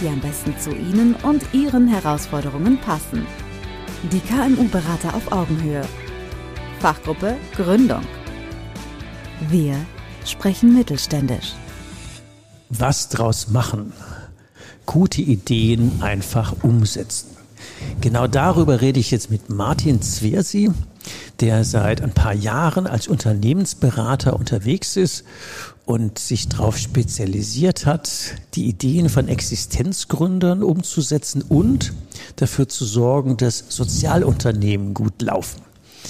die am besten zu Ihnen und Ihren Herausforderungen passen. Die KMU-Berater auf Augenhöhe. Fachgruppe Gründung. Wir sprechen mittelständisch. Was draus machen? Gute Ideen einfach umsetzen. Genau darüber rede ich jetzt mit Martin Zwersi, der seit ein paar Jahren als Unternehmensberater unterwegs ist und sich darauf spezialisiert hat, die Ideen von Existenzgründern umzusetzen und dafür zu sorgen, dass Sozialunternehmen gut laufen.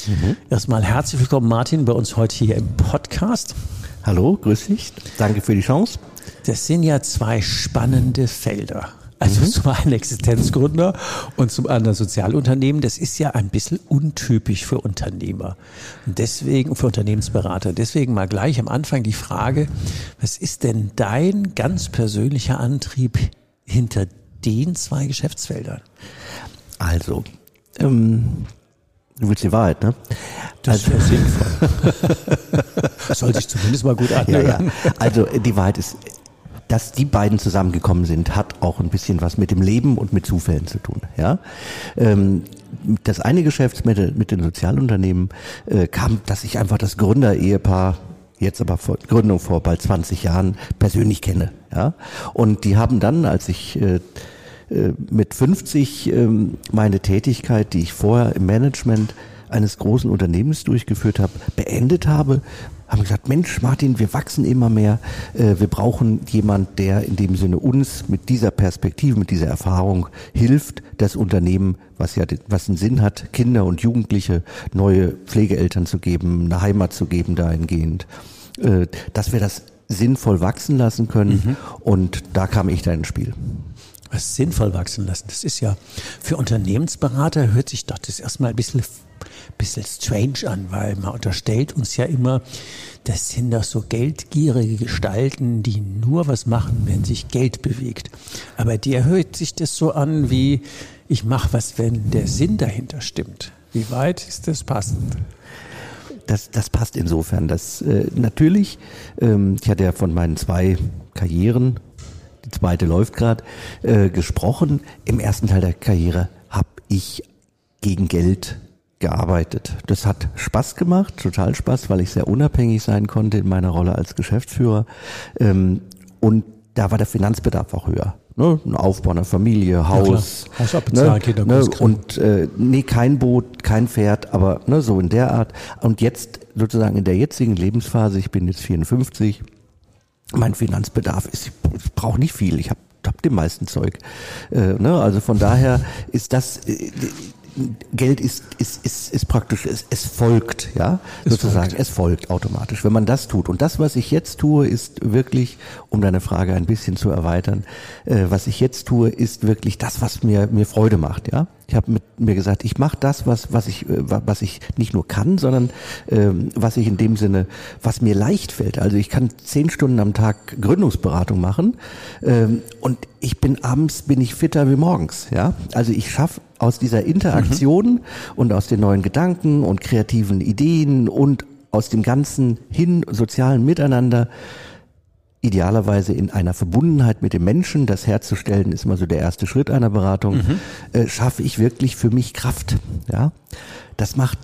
Mhm. Erstmal herzlich willkommen, Martin, bei uns heute hier im Podcast. Hallo, grüß dich. Danke für die Chance. Das sind ja zwei spannende Felder. Also mhm. zum einen Existenzgründer und zum anderen Sozialunternehmen. Das ist ja ein bisschen untypisch für Unternehmer. Und deswegen, für Unternehmensberater. Deswegen mal gleich am Anfang die Frage, was ist denn dein ganz persönlicher Antrieb hinter den zwei Geschäftsfeldern? Also, ähm, Du willst die Wahrheit, ne? Das also, wäre sinnvoll. Soll sich zumindest mal gut anhören. Ja, ja. Also die Wahrheit ist, dass die beiden zusammengekommen sind, hat auch ein bisschen was mit dem Leben und mit Zufällen zu tun. Ja, ähm, das eine Geschäft mit, mit den Sozialunternehmen äh, kam, dass ich einfach das Gründerehepaar jetzt aber vor Gründung vor bald 20 Jahren persönlich kenne. Ja, und die haben dann, als ich äh, äh mit 50 ähm, meine Tätigkeit, die ich vorher im Management eines großen Unternehmens durchgeführt habe, beendet habe, haben gesagt, Mensch, Martin, wir wachsen immer mehr. Äh, wir brauchen jemand, der in dem Sinne uns mit dieser Perspektive, mit dieser Erfahrung hilft, das Unternehmen, was ja was einen Sinn hat, Kinder und Jugendliche neue Pflegeeltern zu geben, eine Heimat zu geben dahingehend, äh, dass wir das sinnvoll wachsen lassen können. Mhm. Und da kam ich da ins Spiel sinnvoll wachsen lassen. Das ist ja für Unternehmensberater hört sich doch das erstmal ein bisschen bisschen strange an, weil man unterstellt uns ja immer, das sind doch so geldgierige Gestalten, die nur was machen, wenn sich Geld bewegt. Aber dir hört sich das so an wie, ich mache was, wenn der Sinn dahinter stimmt. Wie weit ist das passend? Das, das passt insofern, dass äh, natürlich, ähm, ich hatte ja von meinen zwei Karrieren, zweite läuft gerade, äh, gesprochen. Im ersten Teil der Karriere habe ich gegen Geld gearbeitet. Das hat Spaß gemacht, total Spaß, weil ich sehr unabhängig sein konnte in meiner Rolle als Geschäftsführer. Ähm, und da war der Finanzbedarf auch höher. Ne? Ein Aufbau einer Familie, Haus. Ja, Haus abbezahlen, ne? ne? Und äh, nee, kein Boot, kein Pferd, aber ne, so in der Art. Und jetzt sozusagen in der jetzigen Lebensphase, ich bin jetzt 54, mein Finanzbedarf ist, ich brauche nicht viel. Ich habe hab dem meisten Zeug. Äh, ne? Also von daher ist das, äh, Geld ist, ist, ist, ist praktisch, es, es folgt, ja, es sozusagen, folgt. es folgt automatisch, wenn man das tut. Und das, was ich jetzt tue, ist wirklich, um deine Frage ein bisschen zu erweitern, äh, was ich jetzt tue, ist wirklich das, was mir, mir Freude macht, ja. Ich habe mit mir gesagt, ich mache das, was, was ich, äh, was ich nicht nur kann, sondern ähm, was ich in dem Sinne, was mir leicht fällt. Also ich kann zehn Stunden am Tag Gründungsberatung machen ähm, und ich bin abends bin ich fitter wie morgens. Ja, also ich schaffe aus dieser Interaktion mhm. und aus den neuen Gedanken und kreativen Ideen und aus dem ganzen hin sozialen Miteinander idealerweise in einer Verbundenheit mit dem Menschen, das herzustellen, ist mal so der erste Schritt einer Beratung, mhm. äh, schaffe ich wirklich für mich Kraft. Ja, das macht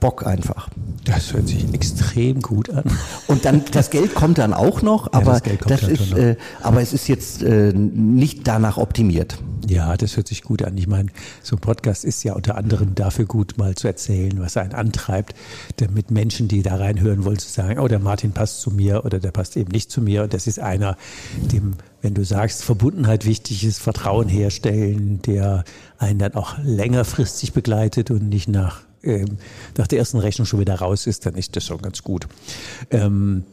Bock einfach. Das hört sich extrem gut an. Und dann das Geld kommt dann auch noch, aber ja, das, das ist, äh, aber es ist jetzt äh, nicht danach optimiert. Ja, das hört sich gut an. Ich meine, so ein Podcast ist ja unter anderem dafür gut, mal zu erzählen, was einen antreibt, damit Menschen, die da reinhören wollen, zu sagen, oh, der Martin passt zu mir oder der passt eben nicht zu mir. Und das ist einer, dem, wenn du sagst, Verbundenheit wichtig ist, Vertrauen herstellen, der einen dann auch längerfristig begleitet und nicht nach ähm, nach der ersten Rechnung schon wieder raus ist, dann ist das schon ganz gut. Ähm,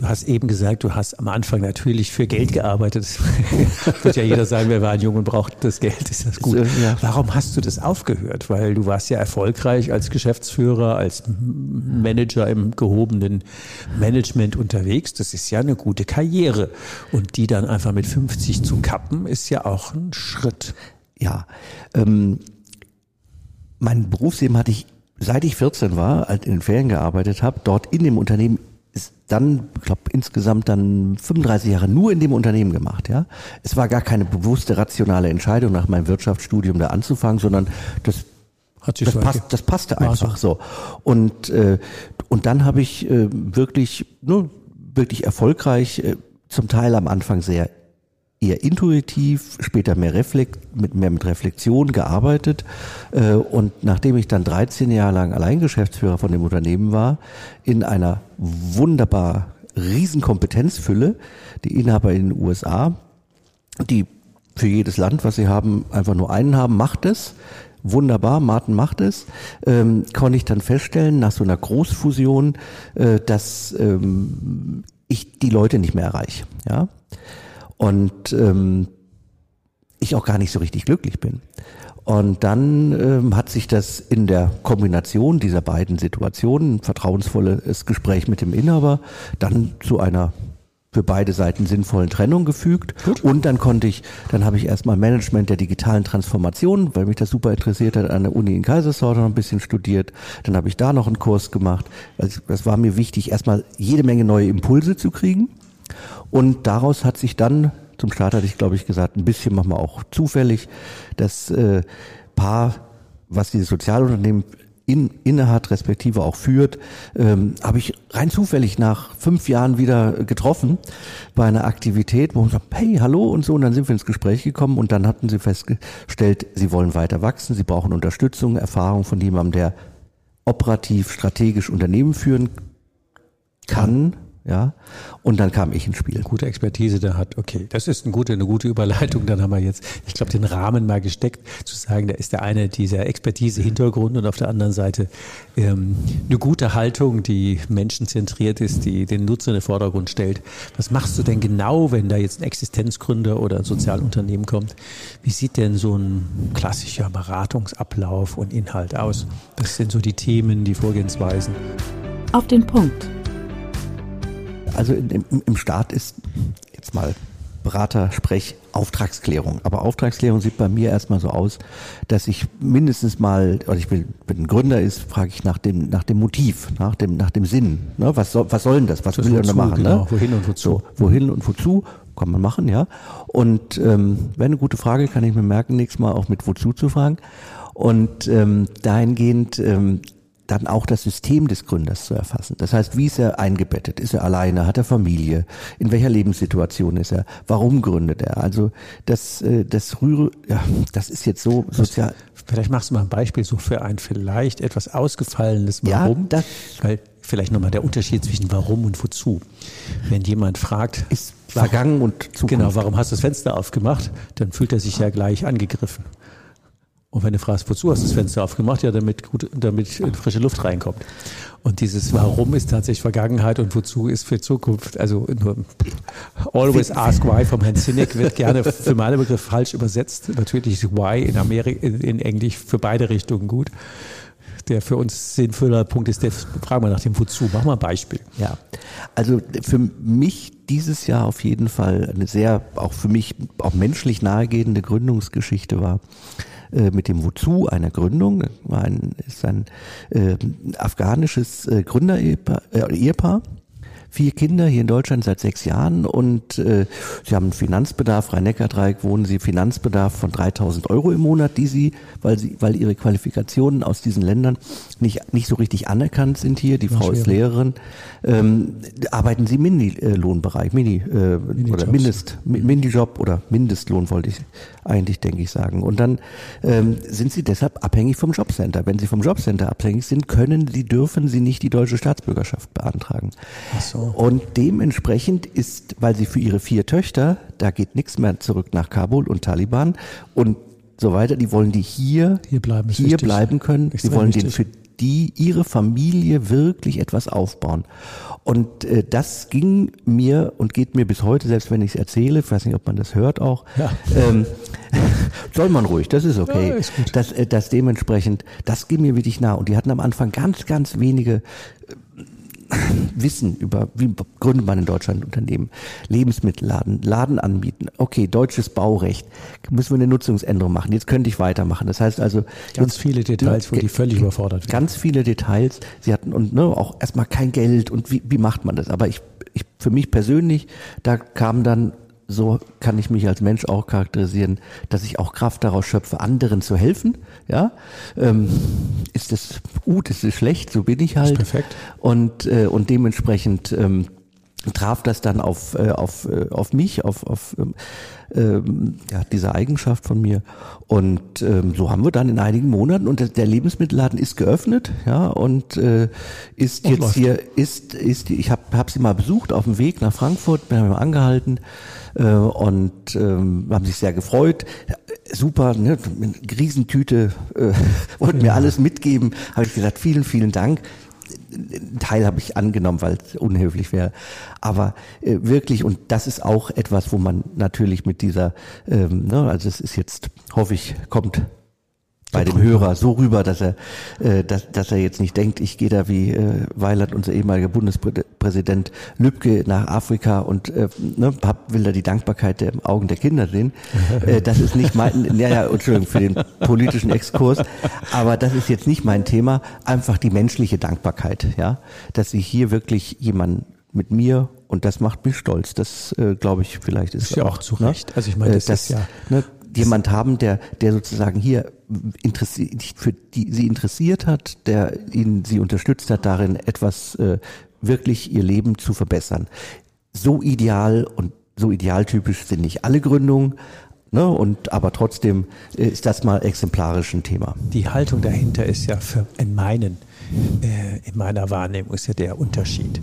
Du hast eben gesagt, du hast am Anfang natürlich für Geld gearbeitet. Wird ja jeder sagen, wer war ein Junge und braucht das Geld, ist das gut. Warum hast du das aufgehört? Weil du warst ja erfolgreich als Geschäftsführer, als Manager im gehobenen Management unterwegs. Das ist ja eine gute Karriere. Und die dann einfach mit 50 zu kappen, ist ja auch ein Schritt. Ja, ähm, mein Berufsleben hatte ich seit ich 14 war, halt in den Ferien gearbeitet habe, dort in dem Unternehmen ist dann, ich glaube, insgesamt dann 35 Jahre nur in dem Unternehmen gemacht, ja. Es war gar keine bewusste rationale Entscheidung, nach meinem Wirtschaftsstudium da anzufangen, sondern das das, passt, das passte einfach so. Und äh, und dann habe ich äh, wirklich nur ne, wirklich erfolgreich, äh, zum Teil am Anfang sehr eher intuitiv, später mehr reflekt, mit mehr mit Reflexion gearbeitet. Äh, und nachdem ich dann 13 Jahre lang Alleingeschäftsführer von dem Unternehmen war, in einer wunderbar riesen Kompetenzfülle, die Inhaber in den USA, die für jedes Land, was sie haben, einfach nur einen haben, macht es. Wunderbar, Martin macht es, ähm, konnte ich dann feststellen, nach so einer Großfusion, äh, dass ähm, ich die Leute nicht mehr erreiche. Ja? Und ähm, ich auch gar nicht so richtig glücklich bin. Und dann ähm, hat sich das in der Kombination dieser beiden Situationen, ein vertrauensvolles Gespräch mit dem Inhaber, dann zu einer für beide Seiten sinnvollen Trennung gefügt. Gut. Und dann konnte ich, dann habe ich erstmal Management der digitalen Transformation, weil mich das super interessiert hat, an der Uni in Kaiserslautern noch ein bisschen studiert. Dann habe ich da noch einen Kurs gemacht. Also das war mir wichtig, erstmal jede Menge neue Impulse zu kriegen. Und daraus hat sich dann, zum Start hatte ich glaube ich gesagt, ein bisschen machen wir auch zufällig, das äh, Paar, was dieses Sozialunternehmen in, innehat, respektive auch führt, ähm, habe ich rein zufällig nach fünf Jahren wieder getroffen bei einer Aktivität, wo man sagt, hey, hallo und so, und dann sind wir ins Gespräch gekommen und dann hatten sie festgestellt, sie wollen weiter wachsen, sie brauchen Unterstützung, Erfahrung von jemandem, der operativ, strategisch Unternehmen führen kann, ja. Und dann kam ich ins Spiel. Gute Expertise da hat, okay. Das ist eine gute, eine gute Überleitung. Dann haben wir jetzt, ich glaube, den Rahmen mal gesteckt, zu sagen, da ist der eine dieser Expertise-Hintergrund und auf der anderen Seite ähm, eine gute Haltung, die menschenzentriert ist, die den Nutzer in den Vordergrund stellt. Was machst du denn genau, wenn da jetzt ein Existenzgründer oder ein Sozialunternehmen kommt? Wie sieht denn so ein klassischer Beratungsablauf und Inhalt aus? Was sind so die Themen, die Vorgehensweisen? Auf den Punkt also im, im Staat ist jetzt mal Berater, Sprech, Auftragsklärung. Aber Auftragsklärung sieht bei mir erstmal so aus, dass ich mindestens mal, oder ich will, wenn ein Gründer ist, frage ich nach dem, nach dem Motiv, nach dem, nach dem Sinn. Ne? Was, soll, was soll denn das? Was das will er da machen? Genau. Ne? Wohin und wozu? So, wohin und wozu? Kann man machen, ja. Und ähm, wäre eine gute Frage, kann ich mir merken, nächstes Mal auch mit wozu zu fragen. Und ähm, dahingehend ähm, dann auch das System des Gründers zu erfassen. Das heißt, wie ist er eingebettet? Ist er alleine? Hat er Familie? In welcher Lebenssituation ist er? Warum gründet er? Also das, äh, das Rühre, ja, das ist jetzt so sozial. Vielleicht machst du mal ein Beispiel so für ein vielleicht etwas ausgefallenes Warum. Ja, das, Weil vielleicht nochmal der Unterschied zwischen Warum und Wozu. Wenn jemand fragt, ist vergangen und Zukunft. Genau, warum hast du das Fenster aufgemacht? Dann fühlt er sich ja gleich angegriffen. Und wenn du fragst, wozu hast du das Fenster aufgemacht? Ja, damit, gut, damit frische Luft reinkommt. Und dieses Warum ist tatsächlich Vergangenheit und wozu ist für Zukunft. Also nur Always Ask Why vom Herrn Sinek wird gerne für meinen Begriff falsch übersetzt. Natürlich ist Why in Amerika, in Englisch für beide Richtungen gut. Der für uns sinnvoller Punkt ist, der fragen wir nach dem Wozu. Mach mal ein Beispiel. Ja, also für mich dieses Jahr auf jeden Fall eine sehr, auch für mich auch menschlich nahegehende Gründungsgeschichte war äh, mit dem Wozu einer Gründung. Ein, ist ein äh, afghanisches Gründerehepaar. Äh, Ehepaar vier Kinder hier in Deutschland seit sechs Jahren und äh, sie haben einen Finanzbedarf, Rhein-Neckar-Dreieck wohnen sie, Finanzbedarf von 3000 Euro im Monat, die sie, weil sie, weil ihre Qualifikationen aus diesen Ländern nicht, nicht so richtig anerkannt sind hier, die Frau ist Lehrerin, ähm, arbeiten sie im Mini-Lohnbereich, Mini, äh, Mini oder Mindest, Minijob oder Mindestlohn wollte ich eigentlich, denke ich, sagen. Und dann ähm, sind sie deshalb abhängig vom Jobcenter. Wenn sie vom Jobcenter abhängig sind, können sie, dürfen sie nicht die deutsche Staatsbürgerschaft beantragen. Ach so. Und dementsprechend ist, weil sie für ihre vier Töchter, da geht nichts mehr zurück nach Kabul und Taliban und so weiter, die wollen die hier, hier bleiben, hier bleiben können. Sie wollen denen für die ihre Familie wirklich etwas aufbauen. Und äh, das ging mir und geht mir bis heute, selbst wenn ich es erzähle, ich weiß nicht, ob man das hört auch, ja. ähm, soll man ruhig, das ist okay. Ja, ist das, äh, das dementsprechend, das ging mir wirklich nah. Und die hatten am Anfang ganz, ganz wenige Wissen über, wie gründet man in Deutschland ein Unternehmen, Lebensmittelladen, Laden anbieten, okay, deutsches Baurecht, müssen wir eine Nutzungsänderung machen, jetzt könnte ich weitermachen. Das heißt also... Ganz viele Details, wo die völlig überfordert werden. Ganz viele Details, sie hatten und ne, auch erstmal kein Geld und wie, wie macht man das? Aber ich, ich, für mich persönlich, da kam dann so kann ich mich als Mensch auch charakterisieren, dass ich auch Kraft daraus schöpfe, anderen zu helfen. Ja, ähm, ist das gut, ist es schlecht? So bin ich halt. perfekt. Und äh, und dementsprechend ähm, traf das dann auf äh, auf äh, auf mich, auf auf ähm, ähm, ja, diese Eigenschaft von mir. Und ähm, so haben wir dann in einigen Monaten und der Lebensmittelladen ist geöffnet, ja, und äh, ist und jetzt läuft. hier, ist, ist, ich habe hab sie mal besucht auf dem Weg nach Frankfurt, wir haben angehalten äh, und ähm, haben sich sehr gefreut. Super, ne, eine Riesentüte, äh, wollten ja. mir alles mitgeben. Habe ich gesagt, vielen, vielen Dank. Ein Teil habe ich angenommen, weil es unhöflich wäre. Aber äh, wirklich, und das ist auch etwas, wo man natürlich mit dieser, ähm, ne, also es ist jetzt, hoffe ich, kommt bei dem Hörer so rüber, dass er, äh, dass, dass er jetzt nicht denkt, ich gehe da wie äh, Weilert, unser ehemaliger Bundespräsident Lübcke nach Afrika und äh, ne, hab, will da die Dankbarkeit der Augen der Kinder sehen. äh, das ist nicht mein, ja, ja, Entschuldigung für den politischen Exkurs, aber das ist jetzt nicht mein Thema. Einfach die menschliche Dankbarkeit, ja, dass ich hier wirklich jemanden mit mir und das macht mich stolz. Das äh, glaube ich vielleicht ist, ist ja auch, auch zu ne? Recht. Also ich meine, das, äh, das ist ja ne, jemand haben, der, der sozusagen hier interessiert, für die sie interessiert hat, der ihnen sie unterstützt hat, darin etwas äh, wirklich ihr Leben zu verbessern. So ideal und so idealtypisch sind nicht alle Gründungen, Ne, und aber trotzdem äh, ist das mal exemplarisch ein Thema. Die Haltung dahinter ist ja für in meinen, äh, in meiner Wahrnehmung ist ja der Unterschied.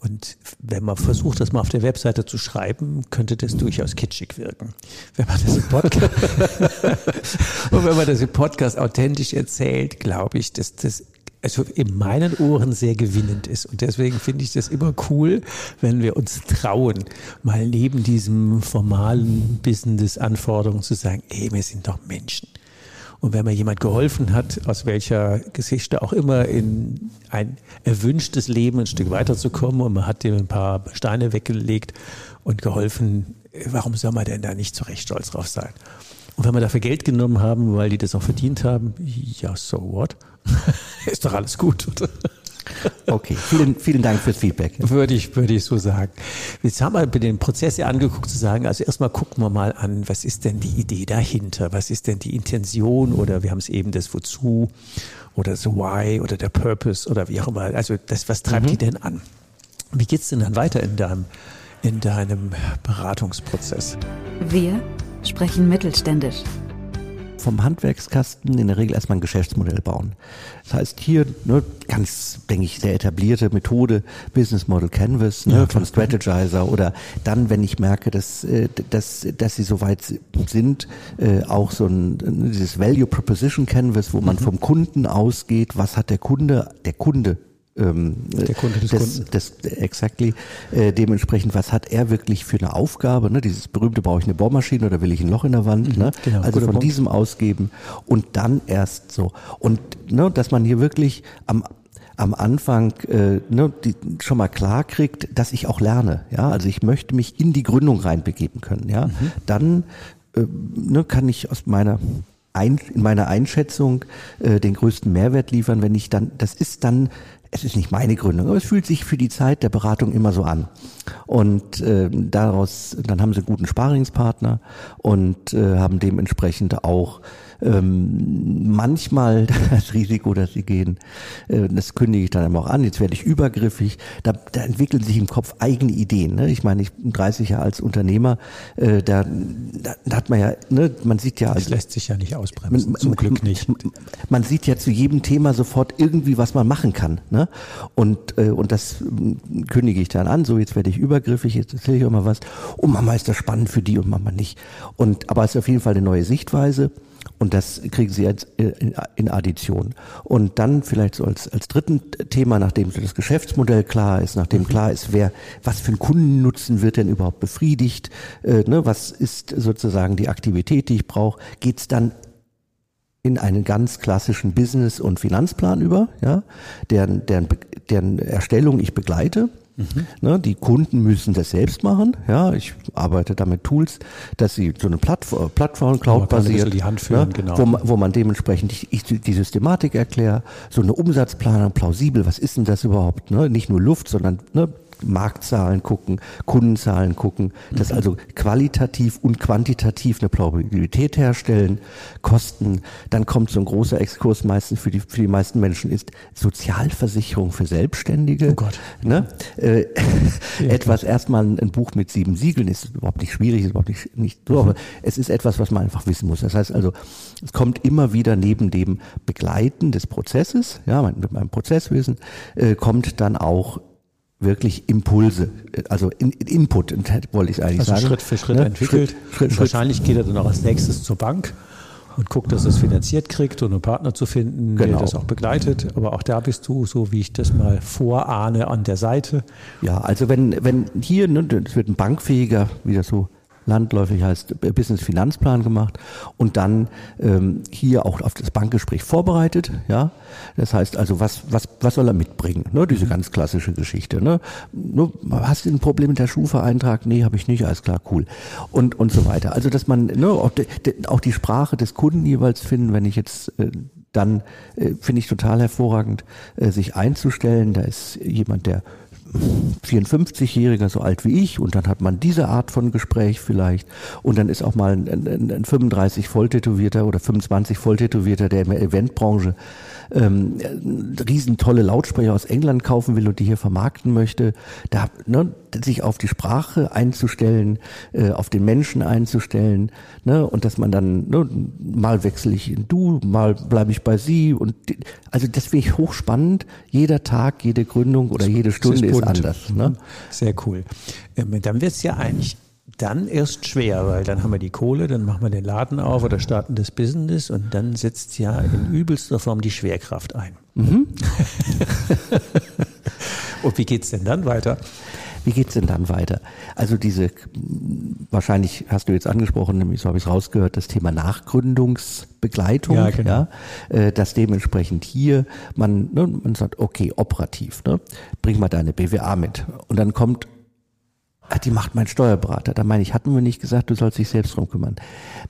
Und wenn man versucht, das mal auf der Webseite zu schreiben, könnte das durchaus kitschig wirken. Wenn man das im Podcast, und wenn man das im Podcast authentisch erzählt, glaube ich, dass das also in meinen Ohren sehr gewinnend ist. Und deswegen finde ich das immer cool, wenn wir uns trauen, mal neben diesem formalen Business-Anforderungen zu sagen, ey, wir sind doch Menschen. Und wenn mir jemand geholfen hat, aus welcher Geschichte auch immer, in ein erwünschtes Leben ein Stück weiterzukommen und man hat dem ein paar Steine weggelegt und geholfen, warum soll man denn da nicht zu Recht stolz drauf sein? Und wenn wir dafür Geld genommen haben, weil die das auch verdient haben, ja, so what? Ist doch alles gut. Okay, vielen, vielen Dank fürs Feedback. Würde ich, würde ich so sagen. Jetzt haben wir den Prozess ja angeguckt zu sagen, also erstmal gucken wir mal an, was ist denn die Idee dahinter? Was ist denn die Intention oder wir haben es eben das Wozu oder das Why oder der Purpose oder wie auch immer. Also das, was treibt mhm. die denn an? Wie geht's denn dann weiter in deinem, in deinem Beratungsprozess? Wir sprechen mittelständisch vom Handwerkskasten in der Regel erstmal ein Geschäftsmodell bauen. Das heißt hier ne, ganz, denke ich, sehr etablierte Methode, Business Model Canvas ne, ja, von Strategizer oder dann, wenn ich merke, dass, äh, dass, dass sie soweit sind, äh, auch so ein dieses Value Proposition Canvas, wo man mhm. vom Kunden ausgeht, was hat der Kunde, der Kunde ähm, der Kunde des, des Kunden. Des, exactly. Äh, dementsprechend, was hat er wirklich für eine Aufgabe? Ne? Dieses berühmte, brauche ich eine Bohrmaschine oder will ich ein Loch in der Wand? Mhm, ne? Genau, also von Punkt. diesem ausgeben und dann erst so. Und ne, dass man hier wirklich am am Anfang äh, ne, die, schon mal klar kriegt, dass ich auch lerne. Ja, also ich möchte mich in die Gründung reinbegeben können. Ja, mhm. dann äh, ne, kann ich aus meiner ein, in meiner Einschätzung äh, den größten Mehrwert liefern, wenn ich dann, das ist dann es ist nicht meine Gründung, aber es fühlt sich für die Zeit der Beratung immer so an. Und äh, daraus, dann haben sie einen guten Sparingspartner und äh, haben dementsprechend auch ähm, manchmal das Risiko, dass sie gehen, äh, das kündige ich dann aber auch an, jetzt werde ich übergriffig, da, da entwickeln sich im Kopf eigene Ideen. Ne? Ich meine, ich bin 30 Jahre als Unternehmer, äh, da, da, da hat man ja, ne, man sieht ja... Das also, lässt sich ja nicht ausbremsen, man, zum Glück nicht. Man, man sieht ja zu jedem Thema sofort irgendwie, was man machen kann. Ne? Und, äh, und das äh, kündige ich dann an, so jetzt werde ich übergriffig, jetzt erzähle ich auch mal was. Oh Mama, ist das spannend für die und Mama nicht. Und, aber es ist auf jeden Fall eine neue Sichtweise. Und das kriegen sie jetzt in Addition. Und dann vielleicht so als, als dritten Thema, nachdem das Geschäftsmodell klar ist, nachdem mhm. klar ist, wer, was für einen Kundennutzen wird denn überhaupt befriedigt, äh, ne, was ist sozusagen die Aktivität, die ich brauche, geht's dann in einen ganz klassischen Business- und Finanzplan über, ja, deren, deren, deren Erstellung ich begleite. Mhm. Ne, die Kunden müssen das selbst machen. Ja, ich arbeite da mit Tools, dass sie so eine Plattform, Plattform Cloud basiert, die Hand führen, ne, genau. wo, man, wo man dementsprechend ich die Systematik erkläre, so eine Umsatzplanung plausibel. Was ist denn das überhaupt? Ne? Nicht nur Luft, sondern ne, Marktzahlen gucken, Kundenzahlen gucken, das mhm. also qualitativ und quantitativ eine Plausibilität herstellen, Kosten, dann kommt so ein großer Exkurs meistens für die, für die meisten Menschen ist Sozialversicherung für Selbstständige. Oh Gott. Ne? Äh, ja, etwas erstmal ein Buch mit sieben Siegeln ist überhaupt nicht schwierig, ist überhaupt nicht, nicht so, mhm. aber es ist etwas, was man einfach wissen muss. Das heißt also, es kommt immer wieder neben dem Begleiten des Prozesses, ja, mit meinem Prozesswissen, äh, kommt dann auch wirklich Impulse, also in, Input, wollte ich eigentlich also sagen. Schritt für Schritt ne? entwickelt. Schritt, Schritt. Wahrscheinlich geht er dann auch als nächstes zur Bank und guckt, dass er es finanziert kriegt und einen Partner zu finden, genau. der das auch begleitet. Aber auch da bist du, so wie ich das mal vorahne, an der Seite. Ja, also wenn, wenn hier, ne, das wird ein bankfähiger, wie das so landläufig heißt Business Finanzplan gemacht und dann ähm, hier auch auf das Bankgespräch vorbereitet. Ja, das heißt also, was was was soll er mitbringen? Ne, diese mhm. ganz klassische Geschichte. Ne, ne hast du ein Problem mit der Schufa-Eintrag? Nee, habe ich nicht. Alles klar, cool. Und und so weiter. Also dass man ne, auch, die, auch die Sprache des Kunden jeweils finden, wenn ich jetzt äh, dann äh, finde ich total hervorragend, äh, sich einzustellen. Da ist jemand, der 54-Jähriger so alt wie ich und dann hat man diese Art von Gespräch vielleicht und dann ist auch mal ein, ein, ein 35 Volltätowierter oder 25 Volltätowierter, der in der Eventbranche ähm, riesentolle Lautsprecher aus England kaufen will und die hier vermarkten möchte, da ne, sich auf die Sprache einzustellen, äh, auf den Menschen einzustellen, ne, und dass man dann ne, mal wechsle ich in du, mal bleibe ich bei sie und die, also das finde ich hochspannend. Jeder Tag, jede Gründung oder jede Stunde ist, ist anders. Ne? Sehr cool. Ähm, dann wird es ja eigentlich dann erst schwer, weil dann haben wir die Kohle, dann machen wir den Laden auf oder starten das Business und dann setzt ja in übelster Form die Schwerkraft ein. Mhm. und wie geht's denn dann weiter? Wie geht's denn dann weiter? Also diese, wahrscheinlich hast du jetzt angesprochen, nämlich so habe ich es rausgehört, das Thema Nachgründungsbegleitung, ja, genau. ja äh, dass dementsprechend hier man, ne, man sagt, okay, operativ, ne, bring mal deine BWA mit. Und dann kommt Ah, die macht mein Steuerberater. Da meine ich, hatten wir nicht gesagt, du sollst dich selbst drum kümmern.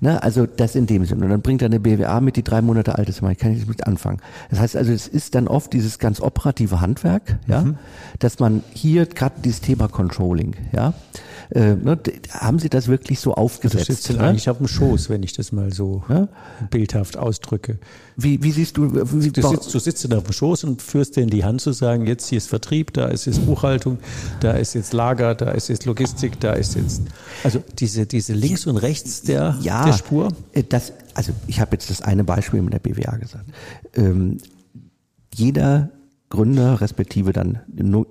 Ne? Also das in dem Sinne. Und dann bringt er eine BWA mit, die drei Monate alt ist. Ich kann nicht mit anfangen. Das heißt also, es ist dann oft dieses ganz operative Handwerk, ja, mhm. dass man hier gerade dieses Thema Controlling, ja, äh, ne, haben Sie das wirklich so aufgesetzt? Das sitzt ne? eigentlich auf dem Schoß, wenn ich das mal so ja? bildhaft ausdrücke. Wie, wie siehst du? Wie, du, sitzt, du sitzt auf dem Schoß und führst dir in die Hand zu sagen, jetzt hier ist Vertrieb, da ist jetzt Buchhaltung, da ist jetzt Lager, da ist jetzt Logistik, da ist jetzt also diese diese links und rechts der, ja, der Spur. Äh, das, also ich habe jetzt das eine Beispiel mit der BWA gesagt. Ähm, jeder Gründer respektive dann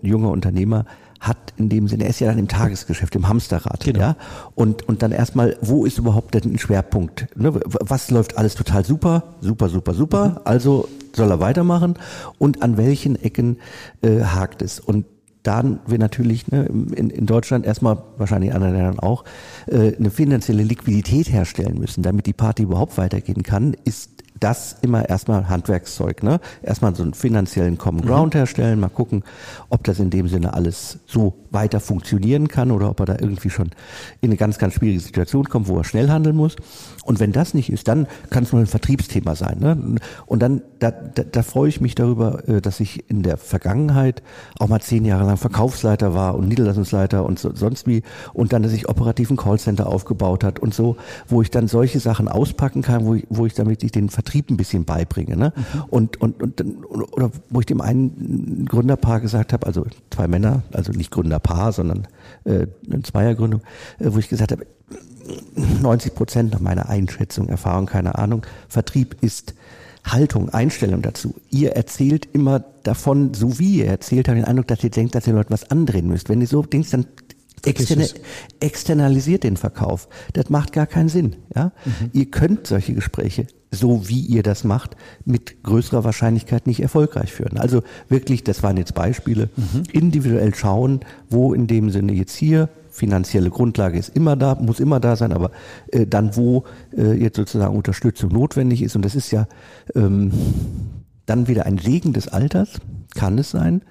junger Unternehmer hat in dem Sinne, er ist ja dann im Tagesgeschäft, im Hamsterrad, genau. ja. Und, und dann erstmal, wo ist überhaupt der Schwerpunkt? Ne? Was läuft alles total super, super, super, super, mhm. also soll er weitermachen und an welchen Ecken äh, hakt es? Und dann wir natürlich ne, in, in Deutschland erstmal, wahrscheinlich in anderen Ländern auch, äh, eine finanzielle Liquidität herstellen müssen, damit die Party überhaupt weitergehen kann, ist das immer erstmal Handwerkszeug, ne? Erstmal so einen finanziellen Common Ground mhm. herstellen, mal gucken, ob das in dem Sinne alles so weiter funktionieren kann oder ob er da irgendwie schon in eine ganz, ganz schwierige Situation kommt, wo er schnell handeln muss. Und wenn das nicht ist, dann kann es nur ein Vertriebsthema sein. Ne? Und dann, da, da, da freue ich mich darüber, äh, dass ich in der Vergangenheit auch mal zehn Jahre lang Verkaufsleiter war und Niederlassungsleiter und so, sonst wie. Und dann, dass ich operativen Callcenter aufgebaut hat und so, wo ich dann solche Sachen auspacken kann, wo ich, wo ich damit ich den Vertrieb ein bisschen beibringe. Ne? Mhm. Und, und, und, oder wo ich dem einen Gründerpaar gesagt habe, also zwei Männer, also nicht Gründerpaar, sondern äh, eine Zweiergründung, äh, wo ich gesagt habe, 90 Prozent nach meiner Einschätzung, Erfahrung, keine Ahnung, Vertrieb ist Haltung, Einstellung dazu. Ihr erzählt immer davon, so wie ihr erzählt, ich den Eindruck, dass ihr denkt, dass ihr Leute was andrehen müsst. Wenn ihr so denkt, dann externe, externalisiert den Verkauf. Das macht gar keinen Sinn. Ja? Mhm. Ihr könnt solche Gespräche so wie ihr das macht, mit größerer Wahrscheinlichkeit nicht erfolgreich führen. Also wirklich, das waren jetzt Beispiele, mhm. individuell schauen, wo in dem Sinne jetzt hier finanzielle Grundlage ist immer da, muss immer da sein, aber äh, dann wo äh, jetzt sozusagen Unterstützung notwendig ist und das ist ja ähm, dann wieder ein Segen des Alters, kann es sein,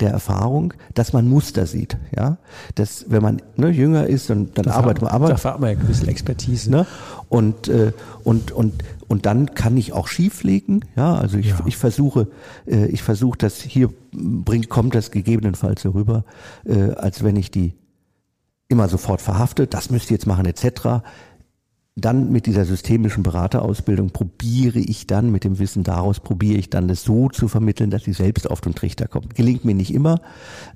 der Erfahrung, dass man Muster sieht. Ja, dass wenn man ne, jünger ist und dann arbeitet man, aber da hat man ja gewisse Expertise. Ne? Und äh, und und und dann kann ich auch schieflegen. Ja, also ich, ja. ich versuche, äh, ich versuche, das hier bringt kommt das gegebenenfalls so rüber, äh, als wenn ich die immer sofort verhafte. Das müsst ihr jetzt machen etc dann mit dieser systemischen Beraterausbildung probiere ich dann, mit dem Wissen daraus, probiere ich dann das so zu vermitteln, dass sie selbst auf den Trichter kommen. Gelingt mir nicht immer,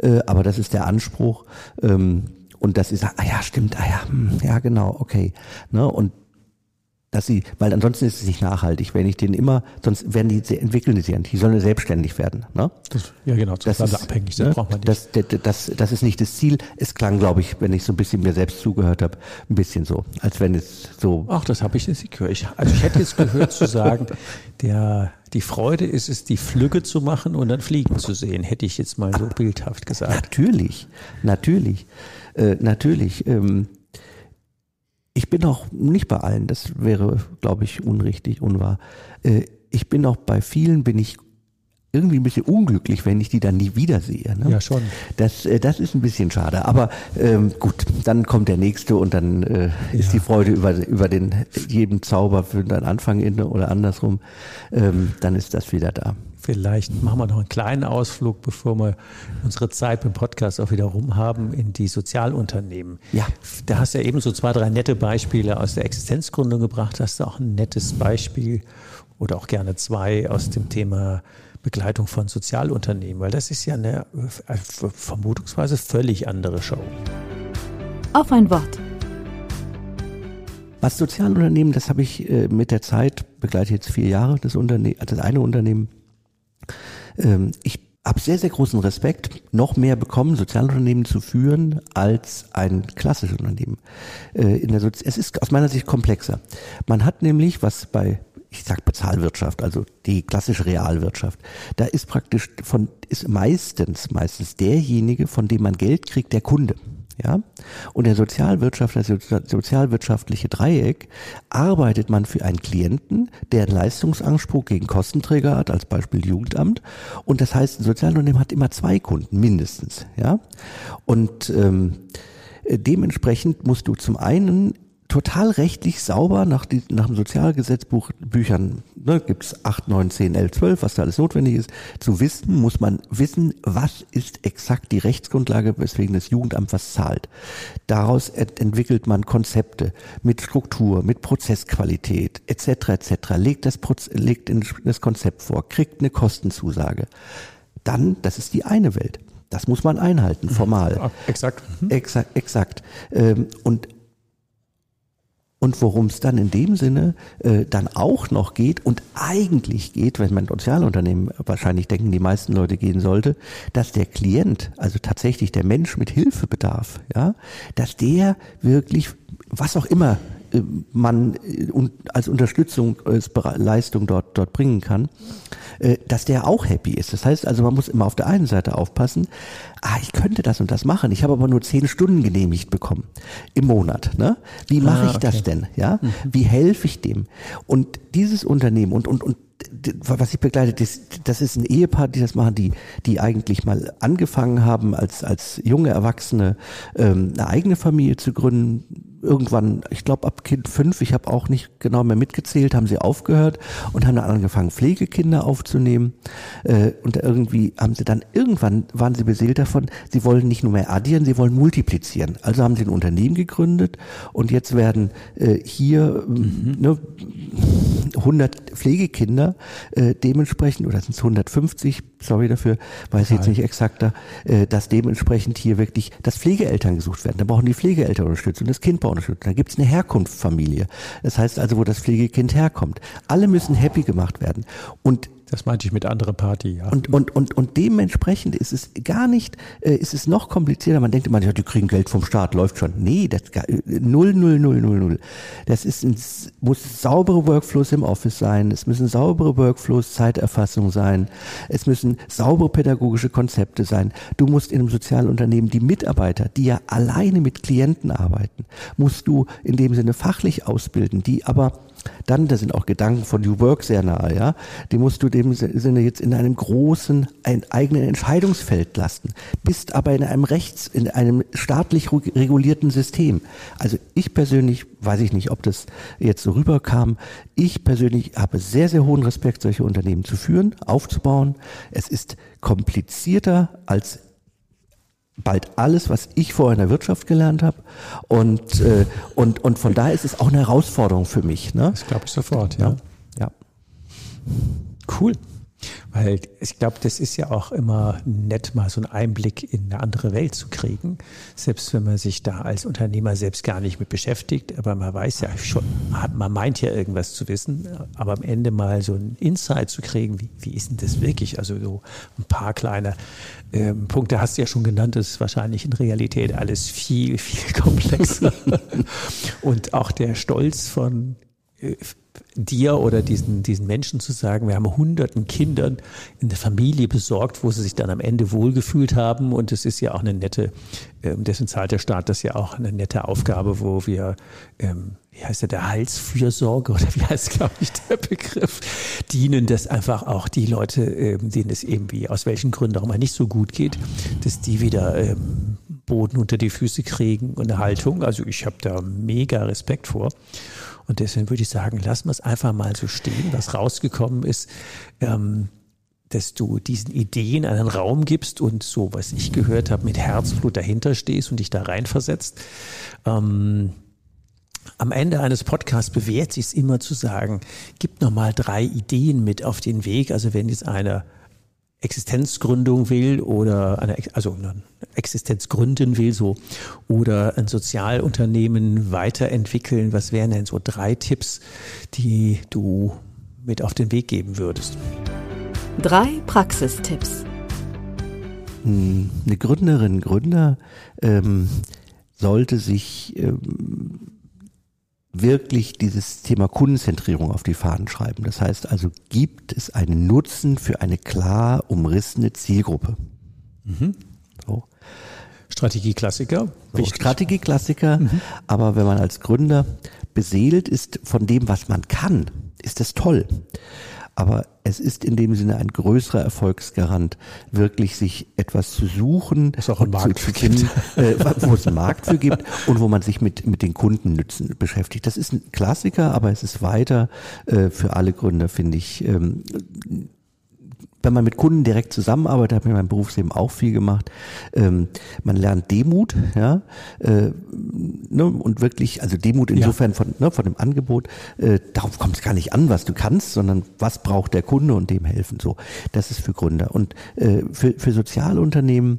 äh, aber das ist der Anspruch. Ähm, und das ist, ah ja, stimmt, ah ja, hm, ja, genau, okay. Ne? Und dass sie, weil ansonsten ist es nicht nachhaltig. Wenn ich den immer, sonst werden die, entwickeln die sich nicht. Die sollen selbstständig werden. Ne? Das, ja, genau, das ist abhängig. Das ne? braucht man nicht. Das, das, das, das ist nicht das Ziel. Es klang, glaube ich, wenn ich so ein bisschen mir selbst zugehört habe, ein bisschen so, als wenn es so. Ach, das habe ich jetzt gehört. Ich, also ich hätte jetzt gehört zu sagen, der, die Freude ist es, die Flügge zu machen und dann fliegen zu sehen, hätte ich jetzt mal so bildhaft gesagt. Natürlich, natürlich, äh, natürlich. Ähm, ich bin auch nicht bei allen, das wäre, glaube ich, unrichtig, unwahr. Äh, ich bin auch bei vielen, bin ich irgendwie ein bisschen unglücklich, wenn ich die dann nie wiedersehe. Ne? Ja, schon. Das, äh, das ist ein bisschen schade. Aber ähm, gut, dann kommt der nächste und dann äh, ist ja. die Freude über, über den jedem Zauber für den Anfang inne oder andersrum. Ähm, dann ist das wieder da. Vielleicht machen wir noch einen kleinen Ausflug, bevor wir unsere Zeit beim Podcast auch wieder rum haben, in die Sozialunternehmen. Ja. Da hast du ja eben so zwei, drei nette Beispiele aus der Existenzgründung gebracht. Hast du auch ein nettes Beispiel oder auch gerne zwei aus dem Thema Begleitung von Sozialunternehmen, weil das ist ja eine äh, vermutungsweise völlig andere Show. Auf ein Wort. Was Sozialunternehmen, das habe ich äh, mit der Zeit, begleite jetzt vier Jahre das, Unterne das eine Unternehmen, ähm, ich habe sehr, sehr großen Respekt, noch mehr bekommen, Sozialunternehmen zu führen als ein klassisches Unternehmen. Äh, in der Sozi es ist aus meiner Sicht komplexer. Man hat nämlich, was bei ich sag Bezahlwirtschaft, also die klassische Realwirtschaft, da ist praktisch von, ist meistens, meistens derjenige, von dem man Geld kriegt, der Kunde. Ja? Und der Sozialwirtschaft, das sozialwirtschaftliche Dreieck, arbeitet man für einen Klienten, der einen Leistungsanspruch gegen Kostenträger hat, als Beispiel Jugendamt. Und das heißt, ein Sozialunternehmen hat immer zwei Kunden, mindestens. Ja? Und ähm, dementsprechend musst du zum einen total rechtlich sauber nach, die, nach dem Sozialgesetzbuch Büchern, ne, gibt es 8, 9, 10, 11, 12, was da alles notwendig ist, zu wissen, muss man wissen, was ist exakt die Rechtsgrundlage, weswegen das Jugendamt was zahlt. Daraus ent entwickelt man Konzepte mit Struktur, mit Prozessqualität etc. etc. Legt das, Proz legt das Konzept vor, kriegt eine Kostenzusage. Dann, das ist die eine Welt. Das muss man einhalten, formal. Ja, exakt. Mhm. Exakt, exakt. Ähm, und und worum es dann in dem Sinne äh, dann auch noch geht und eigentlich geht, wenn man Sozialunternehmen wahrscheinlich denken, die meisten Leute gehen sollte, dass der Klient, also tatsächlich der Mensch mit Hilfebedarf, ja, dass der wirklich, was auch immer äh, man äh, als Unterstützung, als Leistung dort, dort bringen kann, äh, dass der auch happy ist. Das heißt also, man muss immer auf der einen Seite aufpassen, ah, ich könnte das und das machen, ich habe aber nur zehn Stunden genehmigt bekommen im Monat. Ne? Wie mache ah, ich okay. das denn? Ja, mhm. wie helfe ich dem? Und dieses Unternehmen und und und was ich begleite, das, das ist ein Ehepaar, die das machen, die, die eigentlich mal angefangen haben, als, als junge Erwachsene ähm, eine eigene Familie zu gründen. Irgendwann, ich glaube ab Kind fünf, ich habe auch nicht genau mehr mitgezählt, haben sie aufgehört und haben dann angefangen, Pflegekinder aufzunehmen. Äh, und irgendwie haben sie dann, irgendwann waren sie beseelt davon, sie wollen nicht nur mehr addieren, sie wollen multiplizieren. Also haben sie ein Unternehmen gegründet und jetzt werden äh, hier mhm. ne, 100 Pflegekinder äh, dementsprechend, oder sind es 150, sorry dafür, weiß ich jetzt nicht exakter, äh, dass dementsprechend hier wirklich, dass Pflegeeltern gesucht werden. Da brauchen die Pflegeeltern Unterstützung, das Kind braucht Unterstützung. Da gibt es eine Herkunftsfamilie. Das heißt also, wo das Pflegekind herkommt. Alle müssen happy gemacht werden. Und Das meinte ich mit andere Party, ja. Und, und, und, und dementsprechend ist es gar nicht, äh, ist es noch komplizierter. Man denkt immer, ja, die kriegen Geld vom Staat, läuft schon. Nee, das äh, null, null, null, null, null. Das ist, ein, muss saubere Workflows im Office sein. Es müssen saubere Workflows, Zeiterfassung sein. Es müssen saubere pädagogische Konzepte sein. Du musst in einem Sozialunternehmen die Mitarbeiter, die ja alleine mit Klienten arbeiten, musst du in dem Sinne fachlich ausbilden, die aber dann, da sind auch Gedanken von New Work sehr nahe, ja, die musst du dem Sinne jetzt in einem großen, ein eigenen Entscheidungsfeld lassen, bist aber in einem rechts, in einem staatlich regulierten System. Also ich persönlich, weiß ich nicht, ob das jetzt so rüberkam, ich persönlich habe sehr, sehr hohen Respekt, solche Unternehmen zu führen, aufzubauen. Es ist komplizierter als bald alles, was ich vorher in der Wirtschaft gelernt habe. Und, äh, und, und von daher ist es auch eine Herausforderung für mich. Ne? Das glaube ich sofort, ja. ja. Cool. Weil ich glaube, das ist ja auch immer nett, mal so einen Einblick in eine andere Welt zu kriegen. Selbst wenn man sich da als Unternehmer selbst gar nicht mit beschäftigt. Aber man weiß ja schon, man meint ja irgendwas zu wissen. Aber am Ende mal so einen Insight zu kriegen, wie, wie ist denn das wirklich? Also so ein paar kleine ähm, Punkte hast du ja schon genannt. Das ist wahrscheinlich in Realität alles viel, viel komplexer. Und auch der Stolz von äh, dir oder diesen, diesen Menschen zu sagen, wir haben hunderten Kindern in der Familie besorgt, wo sie sich dann am Ende wohlgefühlt haben. Und es ist ja auch eine nette, ähm, dessen zahlt der Staat das ja auch eine nette Aufgabe, wo wir, ähm, wie heißt der, der Heilsfürsorge oder wie heißt, glaube ich, der Begriff, dienen, dass einfach auch die Leute, ähm, denen es irgendwie aus welchen Gründen auch immer nicht so gut geht, dass die wieder ähm, Boden unter die Füße kriegen und eine Haltung. Also ich habe da mega Respekt vor. Und deswegen würde ich sagen, lassen wir es einfach mal so stehen, was rausgekommen ist. Ähm, dass du diesen Ideen einen Raum gibst und so, was ich gehört habe, mit Herzblut dahinter stehst und dich da reinversetzt. Ähm, am Ende eines Podcasts bewährt sich es immer zu sagen, gib noch mal drei Ideen mit auf den Weg. Also wenn jetzt einer Existenzgründung will oder eine, also eine Existenz gründen will, so oder ein Sozialunternehmen weiterentwickeln, was wären denn so drei Tipps, die du mit auf den Weg geben würdest? Drei Praxistipps. Hm, eine Gründerin, Gründer ähm, sollte sich ähm, wirklich dieses Thema Kundenzentrierung auf die Fahnen schreiben. Das heißt also, gibt es einen Nutzen für eine klar umrissene Zielgruppe? Mhm. So. Strategieklassiker. So, Strategieklassiker, mhm. aber wenn man als Gründer beseelt ist von dem, was man kann, ist das toll. Aber es ist in dem Sinne ein größerer Erfolgsgarant, wirklich sich etwas zu suchen, es auch einen Markt zu finden, äh, wo es einen Markt für gibt und wo man sich mit, mit den Kundennützen beschäftigt. Das ist ein Klassiker, aber es ist weiter äh, für alle Gründer, finde ich, ähm, wenn man mit Kunden direkt zusammenarbeitet, habe ich in meinem Berufsleben auch viel gemacht. Ähm, man lernt Demut, ja, äh, ne, und wirklich, also Demut insofern ja. von, ne, von dem Angebot. Äh, darauf kommt es gar nicht an, was du kannst, sondern was braucht der Kunde und dem helfen. So, das ist für Gründer und äh, für, für Sozialunternehmen.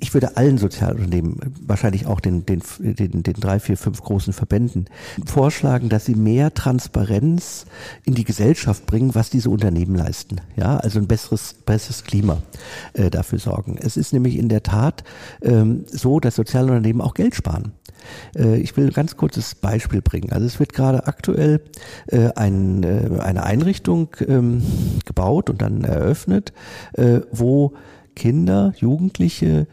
Ich würde allen Sozialunternehmen, wahrscheinlich auch den, den, den, den drei, vier, fünf großen Verbänden, vorschlagen, dass sie mehr Transparenz in die Gesellschaft bringen, was diese Unternehmen leisten. Ja, also ein besseres besseres, Klima äh, dafür sorgen. Es ist nämlich in der Tat ähm, so, dass Sozialunternehmen auch Geld sparen. Äh, ich will ein ganz kurzes Beispiel bringen. Also es wird gerade aktuell äh, ein, äh, eine Einrichtung ähm, gebaut und dann eröffnet, äh, wo Kinder, Jugendliche,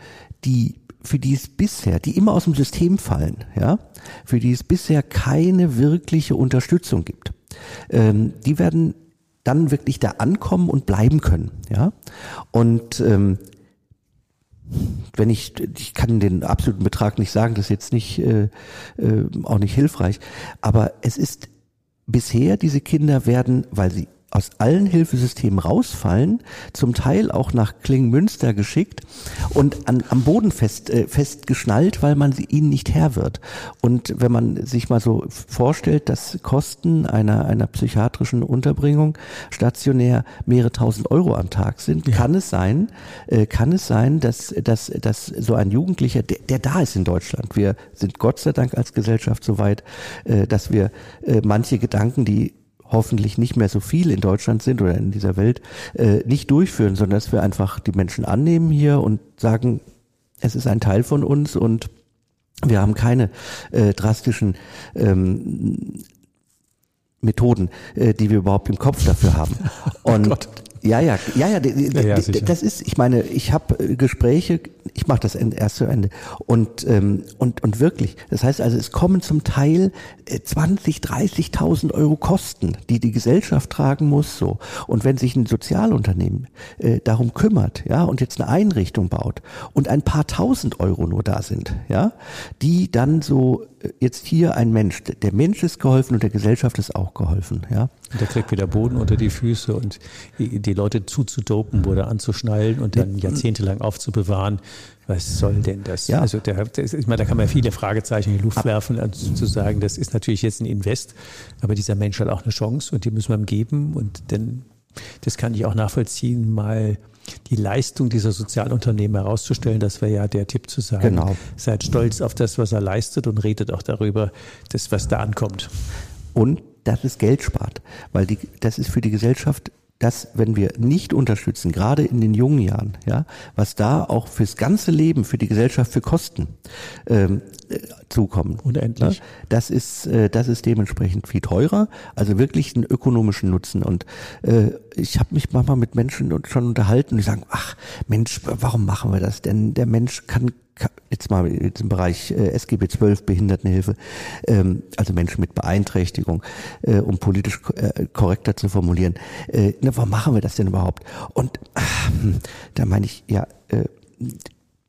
die für die es bisher, die immer aus dem System fallen, ja, für die es bisher keine wirkliche Unterstützung gibt, ähm, die werden dann wirklich da ankommen und bleiben können. Ja, und ähm, wenn ich, ich kann den absoluten Betrag nicht sagen, das ist jetzt nicht äh, äh, auch nicht hilfreich, aber es ist bisher diese Kinder werden, weil sie aus allen Hilfesystemen rausfallen, zum Teil auch nach Klingmünster geschickt und an, am Boden fest, äh, festgeschnallt, weil man sie, ihnen nicht Herr wird. Und wenn man sich mal so vorstellt, dass Kosten einer, einer psychiatrischen Unterbringung stationär mehrere tausend Euro am Tag sind, ja. kann es sein, äh, kann es sein, dass, dass, dass so ein Jugendlicher, der, der da ist in Deutschland, wir sind Gott sei Dank als Gesellschaft so weit, äh, dass wir äh, manche Gedanken, die hoffentlich nicht mehr so viel in Deutschland sind oder in dieser Welt, äh, nicht durchführen, sondern dass wir einfach die Menschen annehmen hier und sagen, es ist ein Teil von uns und wir haben keine äh, drastischen ähm, Methoden, äh, die wir überhaupt im Kopf dafür haben. Oh Und Gott. ja, ja, ja, ja, Ja, ja, das ist, ich meine, ich habe äh, Gespräche, ich mache das erst zu Ende und ähm, und und wirklich, das heißt also, es kommen zum Teil äh, 20, 30.000 Euro Kosten, die die Gesellschaft tragen muss, so. Und wenn sich ein Sozialunternehmen äh, darum kümmert, ja, und jetzt eine Einrichtung baut und ein paar tausend Euro nur da sind, ja, die dann so äh, jetzt hier ein Mensch, der Mensch ist geholfen und der Gesellschaft ist auch geholfen, ja. Und der kriegt wieder Boden unter die Füße und die die Leute zuzudopen oder anzuschnallen und dann jahrzehntelang aufzubewahren. Was soll denn das? Ja. Also der, das, ich meine, da kann man viele Fragezeichen in die Luft werfen, also zu sagen, das ist natürlich jetzt ein Invest, aber dieser Mensch hat auch eine Chance und die müssen wir ihm geben. Und denn das kann ich auch nachvollziehen, mal die Leistung dieser Sozialunternehmen herauszustellen. Das wäre ja der Tipp zu sagen, Genau. seid stolz auf das, was er leistet und redet auch darüber, das, was da ankommt. Und dass es Geld spart, weil die, das ist für die Gesellschaft dass wenn wir nicht unterstützen, gerade in den jungen Jahren, ja, was da auch fürs ganze Leben, für die Gesellschaft für Kosten ähm, äh, zukommen. Unendlich. Ja, das ist, äh, das ist dementsprechend viel teurer, also wirklich einen ökonomischen Nutzen. Und äh, ich habe mich manchmal mit Menschen schon unterhalten, die sagen, ach Mensch, warum machen wir das? Denn der Mensch kann ka- jetzt mal im Bereich äh, SGB 12 Behindertenhilfe, ähm, also Menschen mit Beeinträchtigung, äh, um politisch äh, korrekter zu formulieren, na, warum machen wir das denn überhaupt? Und ah, hm, da meine ich, ja,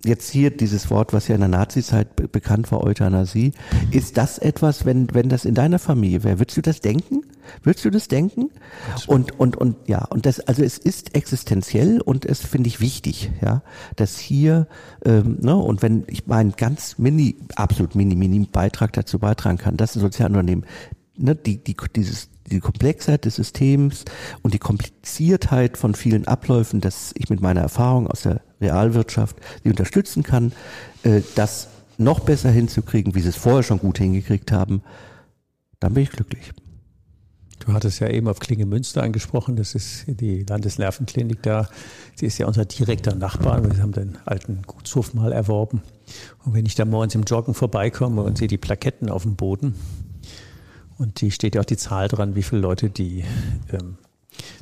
jetzt hier dieses Wort, was ja in der Nazizeit be bekannt war, Euthanasie, ist das etwas, wenn, wenn das in deiner Familie wäre, würdest du das denken? Würdest du das denken? Und, und, und, ja, und das, also es ist existenziell und es finde ich wichtig, ja, dass hier, ähm, ne, und wenn ich meinen ganz mini, absolut mini, mini Beitrag dazu beitragen kann, dass ein Sozialunternehmen, ne, die, die, dieses, die Komplexheit des Systems und die Kompliziertheit von vielen Abläufen, dass ich mit meiner Erfahrung aus der Realwirtschaft sie unterstützen kann, äh, das noch besser hinzukriegen, wie sie es vorher schon gut hingekriegt haben, dann bin ich glücklich. Du hattest ja eben auf Klinge Münster angesprochen, das ist die Landesnervenklinik da. Sie ist ja unser direkter Nachbar. Wir haben den alten Gutshof mal erworben. Und wenn ich da morgens im Joggen vorbeikomme und sehe die Plaketten auf dem Boden, und die steht ja auch die Zahl dran, wie viele Leute die, ähm,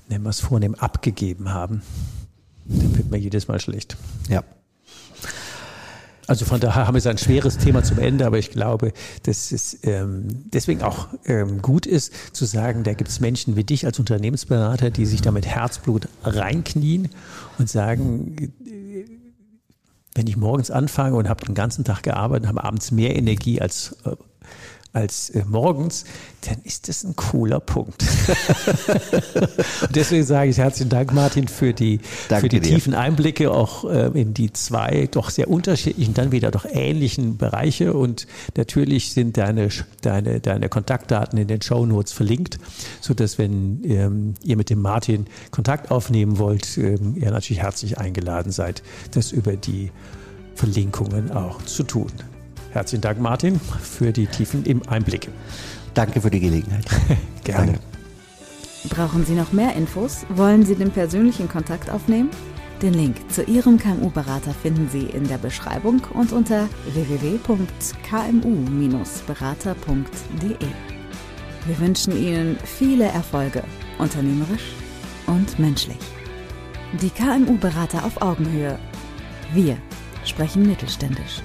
nennen wir es vornehm, abgegeben haben, dann wird mir jedes Mal schlecht. Ja. Also von daher haben wir so ein schweres Thema zum Ende, aber ich glaube, dass es ähm, deswegen auch ähm, gut ist zu sagen, da gibt es Menschen wie dich als Unternehmensberater, die sich da mit Herzblut reinknien und sagen, wenn ich morgens anfange und habe den ganzen Tag gearbeitet und habe abends mehr Energie als äh, als äh, morgens, dann ist das ein cooler Punkt. und deswegen sage ich herzlichen Dank, Martin, für die, Danke für die dir. tiefen Einblicke auch äh, in die zwei doch sehr unterschiedlichen, dann wieder doch ähnlichen Bereiche. Und natürlich sind deine, deine, deine Kontaktdaten in den Show Notes verlinkt, sodass, wenn ähm, ihr mit dem Martin Kontakt aufnehmen wollt, ähm, ihr natürlich herzlich eingeladen seid, das über die Verlinkungen auch zu tun. Herzlichen Dank, Martin, für die tiefen im Einblicke. Danke für die Gelegenheit. Gerne. Brauchen Sie noch mehr Infos? Wollen Sie den persönlichen Kontakt aufnehmen? Den Link zu Ihrem KMU-Berater finden Sie in der Beschreibung und unter www.kmu-berater.de. Wir wünschen Ihnen viele Erfolge, unternehmerisch und menschlich. Die KMU-Berater auf Augenhöhe. Wir sprechen mittelständisch.